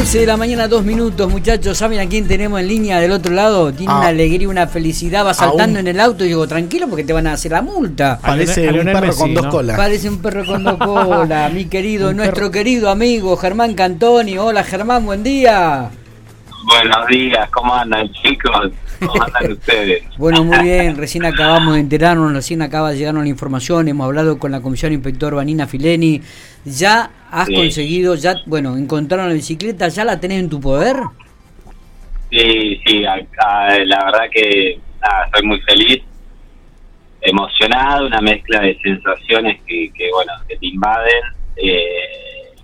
11 de la mañana, dos minutos, muchachos. ¿Saben a quién tenemos en línea del otro lado? Tiene Ah. una alegría, una felicidad, va saltando en el auto y digo, tranquilo porque te van a hacer la multa. Parece un perro Messi, con dos ¿no? colas. Parece un perro con dos colas, mi querido, Un nuestro perro. querido amigo Germán Cantoni. Hola Germán, buen día. Buenos días, ¿cómo andan chicos? ¿Cómo andan ustedes? Bueno, muy bien, recién acabamos de enterarnos, recién acaba de llegarnos la información, hemos hablado con la comisión inspector Vanina Fileni. ¿Ya has Sí. conseguido, ya, bueno, encontraron la bicicleta, ya la tenés en tu poder? Sí, sí, acá, la verdad que nada, estoy muy feliz, emocionado, una mezcla de sensaciones que, que bueno, que te invaden. Eh,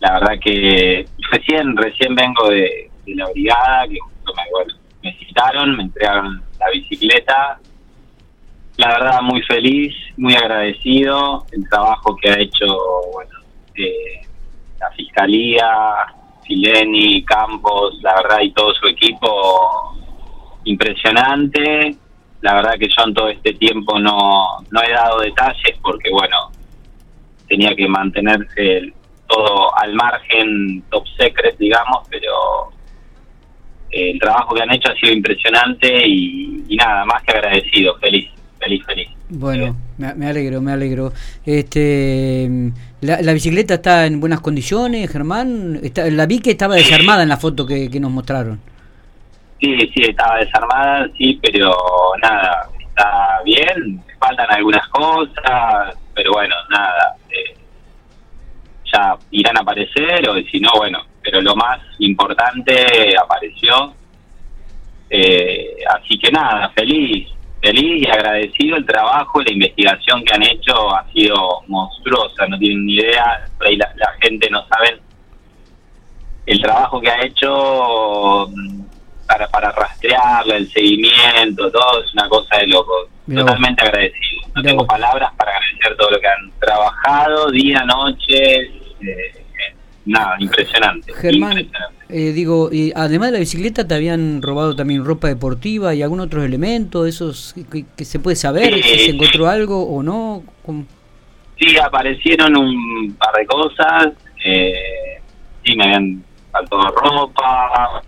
la verdad que recién, recién vengo de, de la brigada, que justo me, bueno, me citaron, me entregaron la bicicleta. La verdad, muy feliz, muy agradecido. El trabajo que ha hecho, bueno, eh, la fiscalía, Sileni, Campos, la verdad, y todo su equipo, impresionante. La verdad que yo en todo este tiempo no, no he dado detalles porque, bueno, tenía que mantenerse todo al margen, top secret, digamos, pero eh, el trabajo que han hecho ha sido impresionante y, y nada, más que agradecido, feliz, feliz, feliz. Bueno, me, me alegro, me alegro. Este, la, la bicicleta está en buenas condiciones, Germán. Está, la vi que estaba desarmada en la foto que, que nos mostraron. Sí, sí, estaba desarmada, sí, pero nada, está bien, faltan algunas cosas, pero bueno, nada, eh, ya irán a aparecer, o si no, bueno, pero lo más importante apareció, eh, así que nada, feliz, feliz y agradecido el trabajo, la investigación que han hecho ha sido monstruosa, no tienen ni idea, por ahí la, la gente no sabe el trabajo que ha hecho mm, para, para rastrearla, el seguimiento, todo es una cosa de loco. Mirá Totalmente agradecido. No Mirá tengo vos. palabras para agradecer todo lo que han trabajado, día, noche. eh, nada, impresionante. Germán, impresionante. Eh, digo, y además de la bicicleta, ¿te habían robado también ropa deportiva y algún otro elemento? ¿Esos que, que se puede saber si se encontró algo o no? ¿Cómo? Sí, aparecieron un par de cosas. Eh, sí, me habían faltado ropa.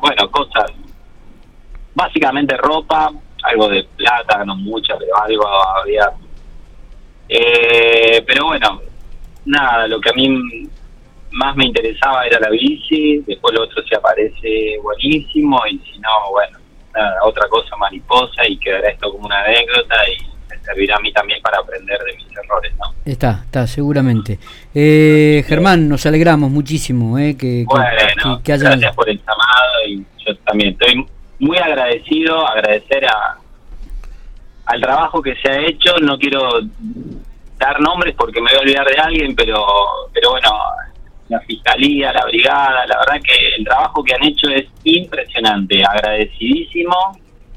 Bueno, cosas. Básicamente ropa, algo de plata, no mucha, pero algo había. Eh, pero bueno, nada, lo que a mí más me interesaba era la bici. Después lo otro se aparece buenísimo. Y si no, bueno, nada, otra cosa mariposa y quedará esto como una anécdota y me servirá a mí también para aprender de mis errores, ¿no? Está, está, seguramente. Eh, Germán, nos alegramos muchísimo eh, que, que- Bueno, que- que hayan... gracias por el llamado y yo también estoy muy agradecido, agradecer a al trabajo que se ha hecho, no quiero dar nombres porque me voy a olvidar de alguien, pero pero bueno, la fiscalía, la brigada, la verdad que el trabajo que han hecho es impresionante, agradecidísimo,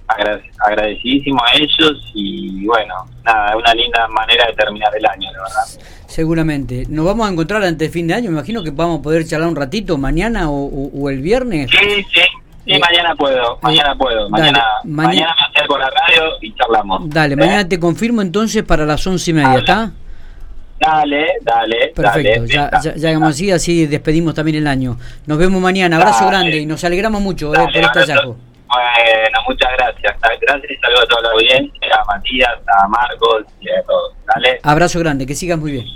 agra- agradecidísimo a ellos y bueno, nada, una linda manera de terminar el año, la verdad. Seguramente. Nos vamos a encontrar antes de fin de año. Me imagino que vamos a poder charlar un ratito mañana o, o- o el viernes. Sí, sí, sí, Eh, mañana puedo, mañana puedo, dale, mañana, maña- mañana me acerco a la radio y charlamos. Dale, ¿Eh? mañana te confirmo entonces para las once y media. ¿está? Dale, dale, Perfecto, dale. ya, ya, ya hagamos así, así despedimos también el año. Nos vemos mañana, abrazo Dale. grande y nos alegramos mucho eh, Dale, por este hallazgo. Bueno, muchas gracias. Gracias y saludo a toda la audiencia, a Matías, a Marcos y a todos. Dale. Abrazo grande, que sigas muy bien.